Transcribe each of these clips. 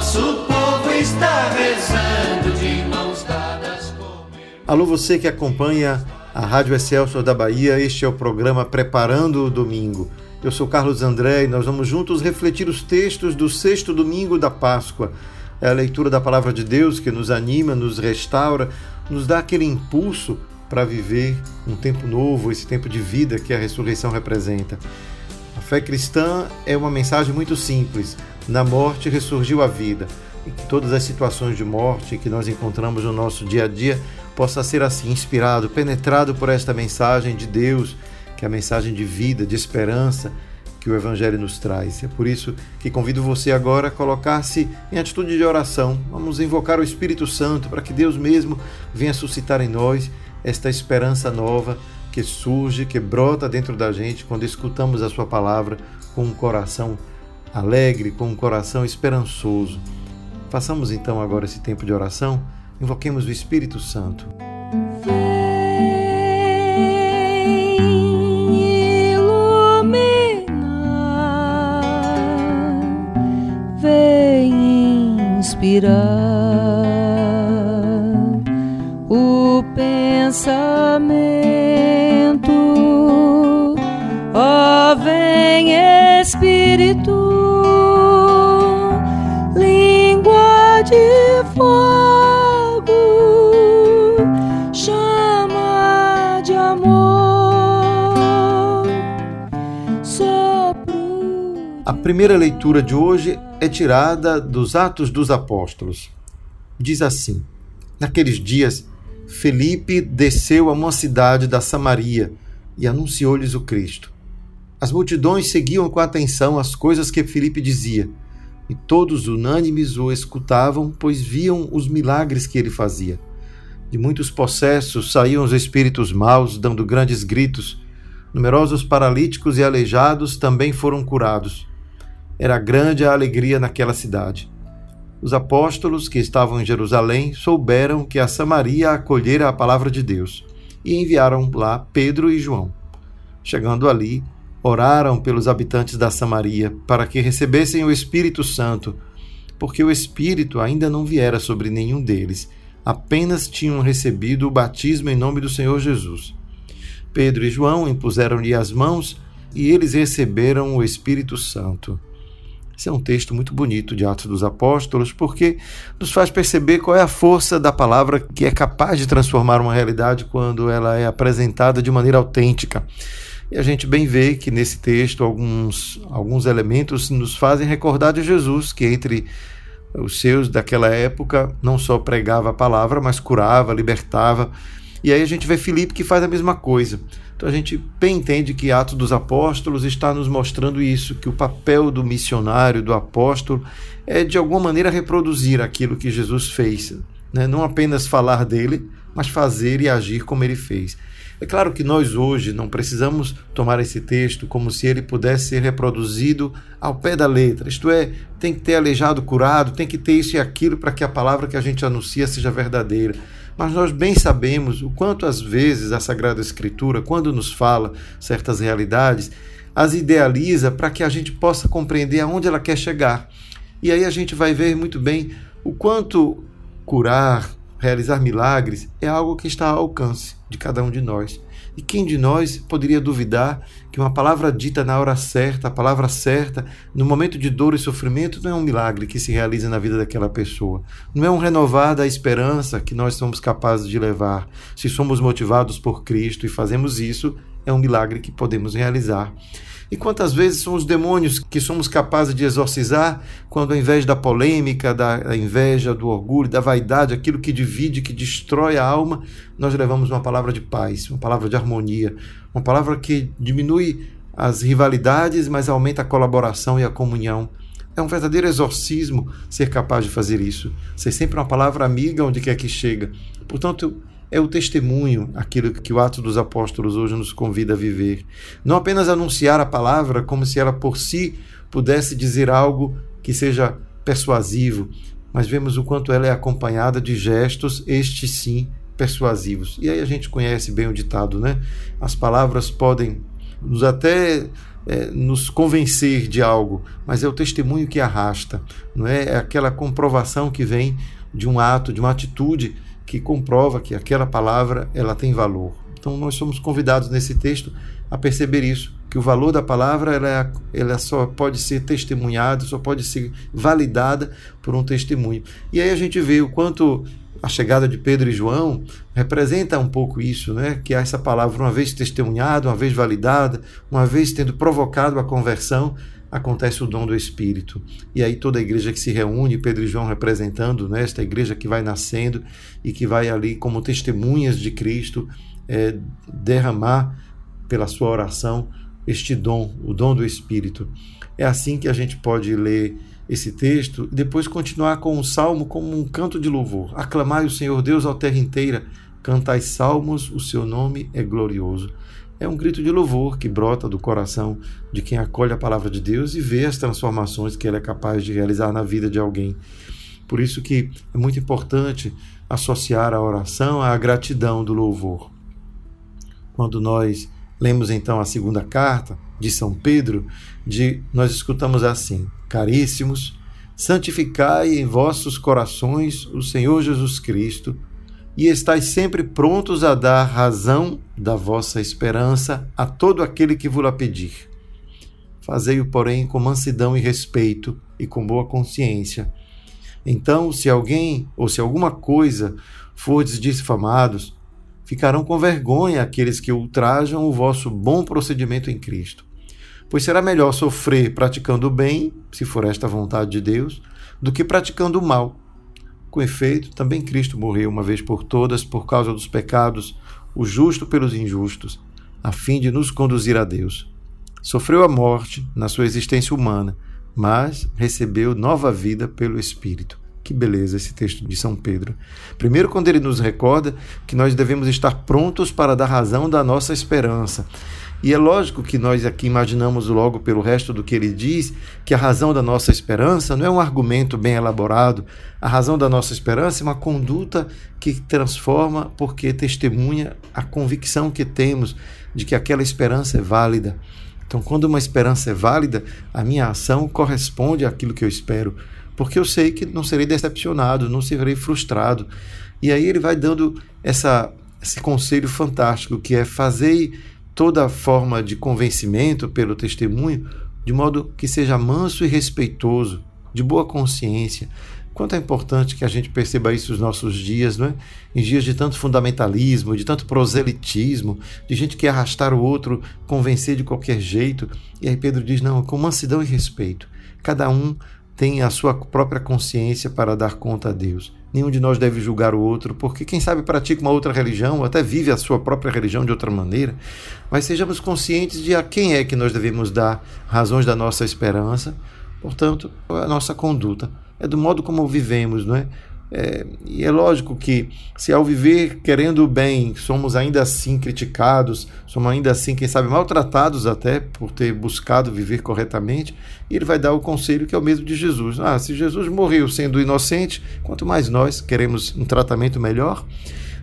Nosso povo está rezando de mãos dadas Alô, você que acompanha a Rádio Excelsior da Bahia, este é o programa Preparando o Domingo. Eu sou Carlos André e nós vamos juntos refletir os textos do sexto domingo da Páscoa. É a leitura da palavra de Deus que nos anima, nos restaura, nos dá aquele impulso para viver um tempo novo, esse tempo de vida que a ressurreição representa. A fé cristã é uma mensagem muito simples: na morte ressurgiu a vida. E que todas as situações de morte que nós encontramos no nosso dia a dia possa ser assim inspirado, penetrado por esta mensagem de Deus, que é a mensagem de vida, de esperança que o Evangelho nos traz. É por isso que convido você agora a colocar-se em atitude de oração. Vamos invocar o Espírito Santo para que Deus mesmo venha suscitar em nós esta esperança nova que surge, que brota dentro da gente quando escutamos a Sua palavra com um coração alegre, com um coração esperançoso. Façamos então agora esse tempo de oração, invoquemos o Espírito Santo. Vem iluminar, vem inspirar o pensamento, ó, vem Espírito, A primeira leitura de hoje é tirada dos Atos dos Apóstolos. Diz assim: Naqueles dias, Felipe desceu a uma cidade da Samaria e anunciou-lhes o Cristo. As multidões seguiam com atenção as coisas que Felipe dizia, e todos unânimes o escutavam, pois viam os milagres que ele fazia. De muitos possessos saíam os espíritos maus, dando grandes gritos. Numerosos paralíticos e aleijados também foram curados. Era grande a alegria naquela cidade. Os apóstolos que estavam em Jerusalém souberam que a Samaria acolhera a palavra de Deus e enviaram lá Pedro e João. Chegando ali, oraram pelos habitantes da Samaria para que recebessem o Espírito Santo, porque o Espírito ainda não viera sobre nenhum deles, apenas tinham recebido o batismo em nome do Senhor Jesus. Pedro e João impuseram-lhe as mãos e eles receberam o Espírito Santo. Esse é um texto muito bonito de Atos dos Apóstolos, porque nos faz perceber qual é a força da palavra que é capaz de transformar uma realidade quando ela é apresentada de maneira autêntica. E a gente bem vê que nesse texto alguns, alguns elementos nos fazem recordar de Jesus, que entre os seus daquela época não só pregava a palavra, mas curava, libertava. E aí a gente vê Filipe que faz a mesma coisa. Então a gente bem entende que Atos dos Apóstolos está nos mostrando isso, que o papel do missionário, do apóstolo, é de alguma maneira reproduzir aquilo que Jesus fez. Né? Não apenas falar dele, mas fazer e agir como ele fez. É claro que nós hoje não precisamos tomar esse texto como se ele pudesse ser reproduzido ao pé da letra, isto é, tem que ter aleijado curado, tem que ter isso e aquilo para que a palavra que a gente anuncia seja verdadeira. Mas nós bem sabemos o quanto às vezes a Sagrada Escritura, quando nos fala certas realidades, as idealiza para que a gente possa compreender aonde ela quer chegar. E aí a gente vai ver muito bem o quanto curar, realizar milagres é algo que está ao alcance de cada um de nós. E quem de nós poderia duvidar que uma palavra dita na hora certa, a palavra certa, no momento de dor e sofrimento, não é um milagre que se realiza na vida daquela pessoa? Não é um renovar da esperança que nós somos capazes de levar. Se somos motivados por Cristo e fazemos isso, é um milagre que podemos realizar. E quantas vezes são os demônios que somos capazes de exorcizar quando, ao invés da polêmica, da inveja, do orgulho, da vaidade, aquilo que divide, que destrói a alma, nós levamos uma palavra de paz, uma palavra de harmonia, uma palavra que diminui as rivalidades, mas aumenta a colaboração e a comunhão. É um verdadeiro exorcismo ser capaz de fazer isso. Ser sempre uma palavra amiga onde quer que chega. Portanto, é o testemunho, aquilo que o Ato dos Apóstolos hoje nos convida a viver. Não apenas anunciar a palavra como se ela por si pudesse dizer algo que seja persuasivo, mas vemos o quanto ela é acompanhada de gestos, estes sim, persuasivos. E aí a gente conhece bem o ditado, né? As palavras podem nos até é, nos convencer de algo, mas é o testemunho que arrasta, não é? É aquela comprovação que vem de um ato, de uma atitude que comprova que aquela palavra ela tem valor. Então nós somos convidados nesse texto a perceber isso, que o valor da palavra ela, é, ela só pode ser testemunhada, só pode ser validada por um testemunho. E aí a gente vê o quanto a chegada de Pedro e João representa um pouco isso, né? que essa palavra, uma vez testemunhada, uma vez validada, uma vez tendo provocado a conversão, acontece o dom do Espírito. E aí toda a igreja que se reúne, Pedro e João representando né, esta igreja que vai nascendo e que vai ali como testemunhas de Cristo é, derramar pela sua oração este dom, o dom do Espírito. É assim que a gente pode ler esse texto e depois continuar com o salmo como um canto de louvor. Aclamai o Senhor Deus à terra inteira, cantai salmos, o seu nome é glorioso. É um grito de louvor que brota do coração de quem acolhe a palavra de Deus e vê as transformações que ele é capaz de realizar na vida de alguém. Por isso que é muito importante associar a oração à gratidão do louvor. Quando nós lemos então a segunda carta de São Pedro, de nós escutamos assim: Caríssimos, santificai em vossos corações o Senhor Jesus Cristo, e estais sempre prontos a dar razão da vossa esperança a todo aquele que vos pedir. Fazei-o, porém, com mansidão e respeito e com boa consciência. Então, se alguém ou se alguma coisa fordes difamados, ficarão com vergonha aqueles que ultrajam o vosso bom procedimento em Cristo. Pois será melhor sofrer praticando o bem, se for esta vontade de Deus, do que praticando o mal. Com efeito, também Cristo morreu uma vez por todas por causa dos pecados, o justo pelos injustos, a fim de nos conduzir a Deus. Sofreu a morte na sua existência humana, mas recebeu nova vida pelo Espírito. Que beleza esse texto de São Pedro. Primeiro, quando ele nos recorda que nós devemos estar prontos para dar razão da nossa esperança. E é lógico que nós aqui imaginamos logo pelo resto do que ele diz que a razão da nossa esperança não é um argumento bem elaborado. A razão da nossa esperança é uma conduta que transforma porque testemunha a convicção que temos de que aquela esperança é válida. Então, quando uma esperança é válida, a minha ação corresponde àquilo que eu espero, porque eu sei que não serei decepcionado, não serei frustrado. E aí ele vai dando essa, esse conselho fantástico que é fazer toda forma de convencimento pelo testemunho de modo que seja manso e respeitoso, de boa consciência. Quanto é importante que a gente perceba isso nos nossos dias, não é? Em dias de tanto fundamentalismo, de tanto proselitismo, de gente que arrastar o outro, convencer de qualquer jeito. E aí Pedro diz: não, com mansidão e respeito. Cada um tem a sua própria consciência para dar conta a Deus. Nenhum de nós deve julgar o outro, porque quem sabe pratica uma outra religião, ou até vive a sua própria religião de outra maneira. Mas sejamos conscientes de a quem é que nós devemos dar razões da nossa esperança, portanto, a nossa conduta. É do modo como vivemos, não é? É, e é lógico que, se ao viver querendo o bem, somos ainda assim criticados, somos ainda assim, quem sabe, maltratados até por ter buscado viver corretamente, ele vai dar o conselho que é o mesmo de Jesus. Ah, se Jesus morreu sendo inocente, quanto mais nós queremos um tratamento melhor,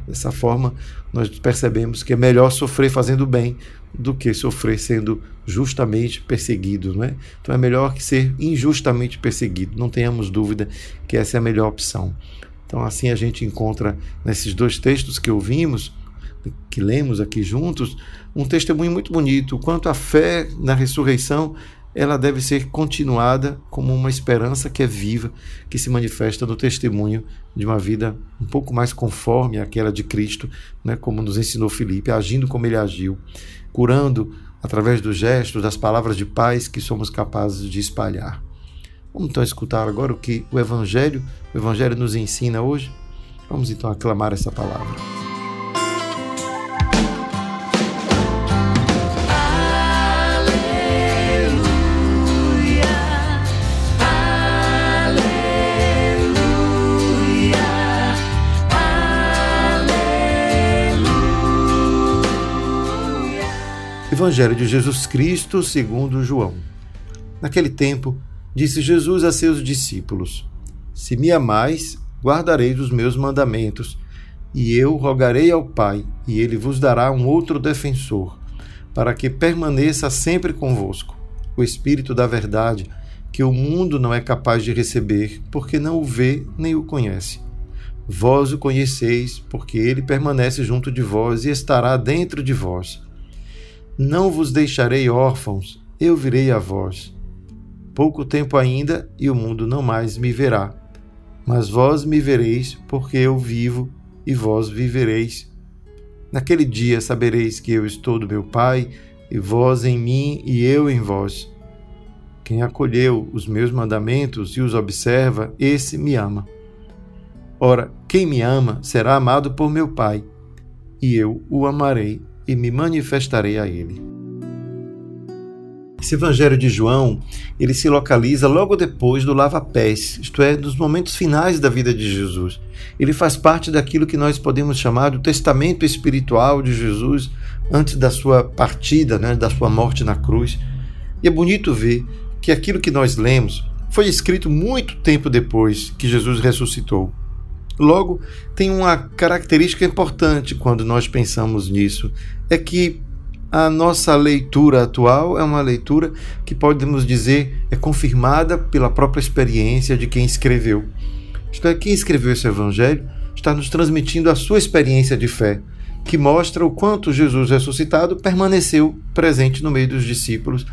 dessa forma nós percebemos que é melhor sofrer fazendo bem do que sofrer sendo justamente perseguido, não é? Então é melhor que ser injustamente perseguido. Não tenhamos dúvida que essa é a melhor opção. Então assim a gente encontra nesses dois textos que ouvimos, que lemos aqui juntos, um testemunho muito bonito, quanto a fé na ressurreição ela deve ser continuada como uma esperança que é viva, que se manifesta no testemunho de uma vida um pouco mais conforme àquela de Cristo, né, como nos ensinou Filipe, agindo como ele agiu, curando através dos gestos, das palavras de paz que somos capazes de espalhar. Vamos então escutar agora o que o Evangelho, o Evangelho nos ensina hoje. Vamos então aclamar essa palavra. Evangelho de Jesus Cristo, segundo João. Naquele tempo, disse Jesus a seus discípulos: Se me amais, guardareis os meus mandamentos, e eu rogarei ao Pai, e ele vos dará um outro defensor, para que permaneça sempre convosco, o Espírito da Verdade, que o mundo não é capaz de receber, porque não o vê nem o conhece. Vós o conheceis, porque ele permanece junto de vós e estará dentro de vós. Não vos deixarei órfãos, eu virei a vós. Pouco tempo ainda e o mundo não mais me verá. Mas vós me vereis, porque eu vivo e vós vivereis. Naquele dia sabereis que eu estou do meu Pai, e vós em mim e eu em vós. Quem acolheu os meus mandamentos e os observa, esse me ama. Ora, quem me ama será amado por meu Pai, e eu o amarei e me manifestarei a ele. Esse Evangelho de João, ele se localiza logo depois do lava-pés, isto é, dos momentos finais da vida de Jesus. Ele faz parte daquilo que nós podemos chamar do testamento espiritual de Jesus antes da sua partida, né, da sua morte na cruz. E é bonito ver que aquilo que nós lemos foi escrito muito tempo depois que Jesus ressuscitou. Logo, tem uma característica importante quando nós pensamos nisso: é que a nossa leitura atual é uma leitura que podemos dizer é confirmada pela própria experiência de quem escreveu. Isto é, quem escreveu esse evangelho está nos transmitindo a sua experiência de fé, que mostra o quanto Jesus ressuscitado permaneceu presente no meio dos discípulos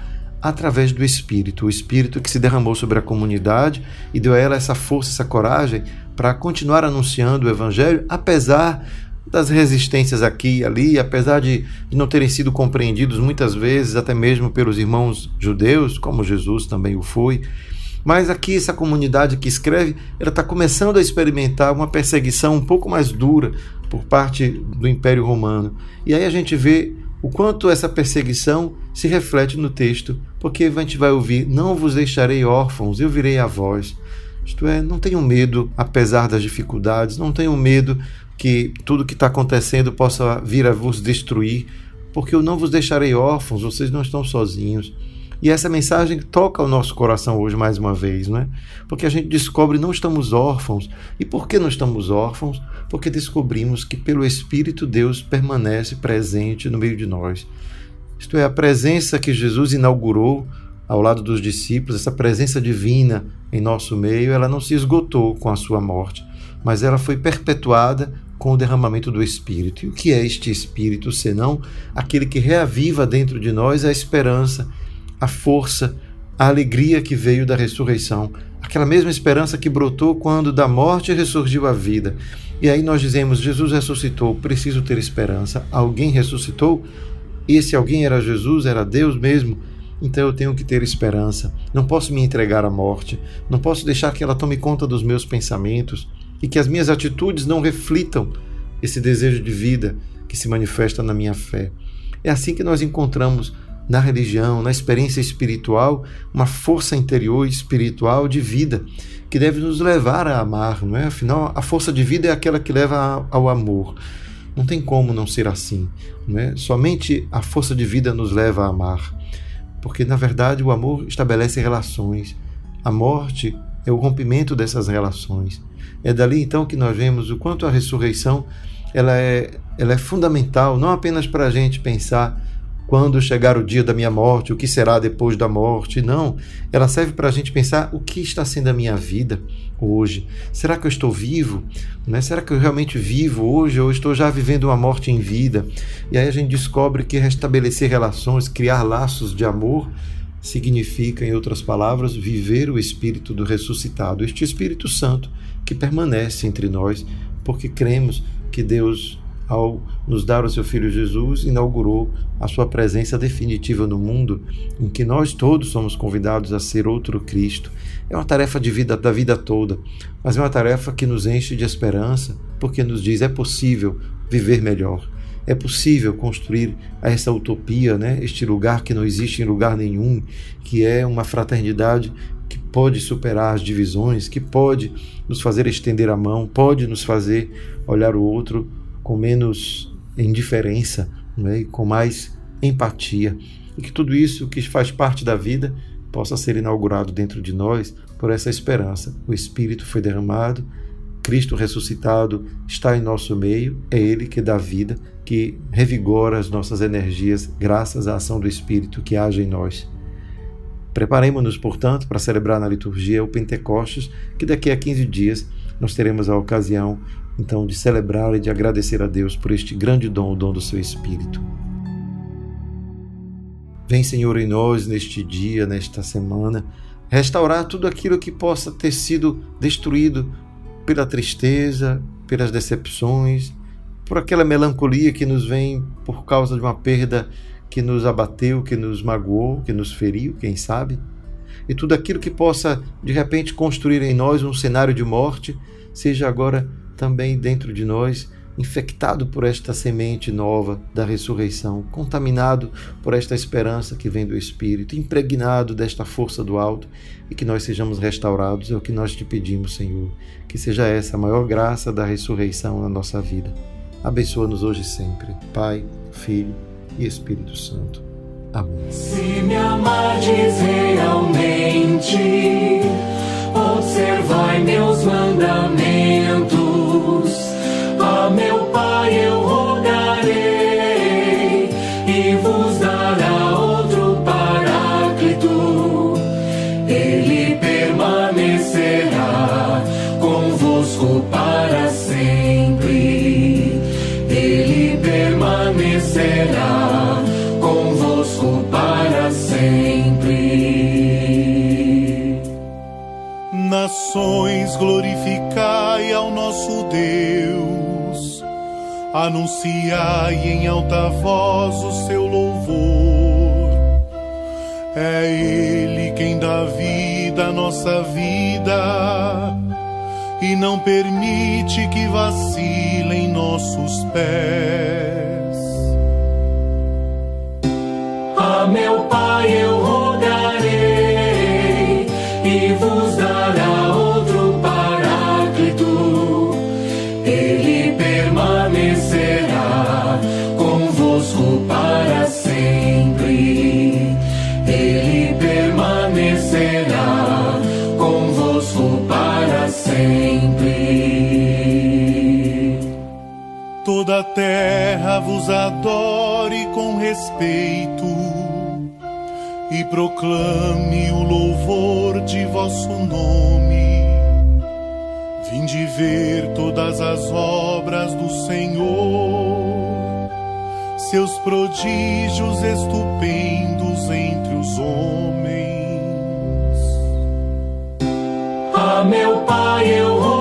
através do Espírito, o Espírito que se derramou sobre a comunidade e deu a ela essa força, essa coragem para continuar anunciando o Evangelho, apesar das resistências aqui e ali, apesar de, de, não terem sido compreendidos muitas vezes, até mesmo pelos irmãos judeus, como Jesus também o foi. Mas aqui essa comunidade que escreve, ela está começando a experimentar uma perseguição um pouco mais dura por parte do Império Romano. E aí a gente vê o quanto essa perseguição se reflete no texto, porque a gente vai ouvir: Não vos deixarei órfãos, eu virei a vós. Isto é, não tenham medo, apesar das dificuldades, não tenham medo que tudo que está acontecendo possa vir a vos destruir, porque eu não vos deixarei órfãos, vocês não estão sozinhos. E essa mensagem toca o nosso coração hoje mais uma vez, não é? Porque a gente descobre não estamos órfãos. E por que não estamos órfãos? Porque descobrimos que pelo Espírito Deus permanece presente no meio de nós. Isto é, a presença que Jesus inaugurou ao lado dos discípulos, essa presença divina em nosso meio, ela não se esgotou com a sua morte, mas ela foi perpetuada com o derramamento do Espírito. E o que é este Espírito, senão aquele que reaviva dentro de nós a esperança, a força, a alegria que veio da ressurreição, aquela mesma esperança que brotou quando da morte ressurgiu a vida. E aí nós dizemos: Jesus ressuscitou, preciso ter esperança. Alguém ressuscitou? Esse alguém era Jesus, era Deus mesmo então eu tenho que ter esperança. Não posso me entregar à morte. Não posso deixar que ela tome conta dos meus pensamentos e que as minhas atitudes não reflitam esse desejo de vida que se manifesta na minha fé. É assim que nós encontramos na religião, na experiência espiritual, uma força interior espiritual de vida que deve nos levar a amar, não é? Afinal, a força de vida é aquela que leva ao amor. Não tem como não ser assim, não é? Somente a força de vida nos leva a amar porque na verdade o amor estabelece relações. A morte é o rompimento dessas relações. É dali então que nós vemos o quanto a ressurreição ela é, ela é fundamental, não apenas para a gente pensar quando chegar o dia da minha morte, o que será depois da morte. Não, ela serve para a gente pensar o que está sendo a minha vida hoje. Será que eu estou vivo? Né? Será que eu realmente vivo hoje ou estou já vivendo uma morte em vida? E aí a gente descobre que restabelecer relações, criar laços de amor, significa, em outras palavras, viver o espírito do ressuscitado, este Espírito Santo que permanece entre nós, porque cremos que Deus ao nos dar o seu Filho Jesus, inaugurou a sua presença definitiva no mundo, em que nós todos somos convidados a ser outro Cristo. É uma tarefa de vida da vida toda, mas é uma tarefa que nos enche de esperança, porque nos diz é possível viver melhor. É possível construir essa utopia, né? este lugar que não existe em lugar nenhum, que é uma fraternidade que pode superar as divisões, que pode nos fazer estender a mão, pode nos fazer olhar o outro com menos indiferença né, com mais empatia. E que tudo isso que faz parte da vida possa ser inaugurado dentro de nós por essa esperança. O Espírito foi derramado, Cristo ressuscitado está em nosso meio, é Ele que dá vida, que revigora as nossas energias, graças à ação do Espírito que age em nós. Preparemos-nos, portanto, para celebrar na liturgia o Pentecostes, que daqui a 15 dias nós teremos a ocasião, então, de celebrar e de agradecer a Deus por este grande dom, o dom do seu Espírito. Vem, Senhor, em nós neste dia, nesta semana, restaurar tudo aquilo que possa ter sido destruído pela tristeza, pelas decepções, por aquela melancolia que nos vem por causa de uma perda que nos abateu, que nos magoou, que nos feriu, quem sabe? E tudo aquilo que possa de repente construir em nós um cenário de morte, seja agora também dentro de nós infectado por esta semente nova da ressurreição, contaminado por esta esperança que vem do Espírito, impregnado desta força do alto e que nós sejamos restaurados, é o que nós te pedimos, Senhor. Que seja essa a maior graça da ressurreição na nossa vida. Abençoa-nos hoje e sempre, Pai, Filho e Espírito Santo. Amém. Se me amardes realmente, observai meus mandamentos a meu Pai eu Deus anunciai em alta voz o seu louvor. É Ele quem dá vida à nossa vida e não permite que vacilem nossos pés. A meu A terra vos adore com respeito e proclame o louvor de vosso nome. Vinde ver todas as obras do Senhor, seus prodígios estupendos entre os homens. A meu Pai eu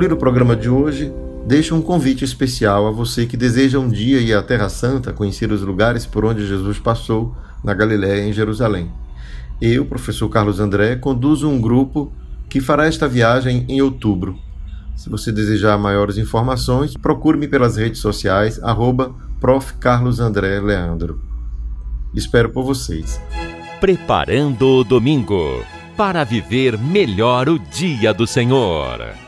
concluir o programa de hoje, deixo um convite especial a você que deseja um dia ir à Terra Santa, conhecer os lugares por onde Jesus passou na Galiléia e em Jerusalém. Eu, professor Carlos André, conduzo um grupo que fará esta viagem em outubro. Se você desejar maiores informações, procure-me pelas redes sociais, arroba Prof. Carlos André Leandro. Espero por vocês. Preparando o domingo para viver melhor o dia do Senhor.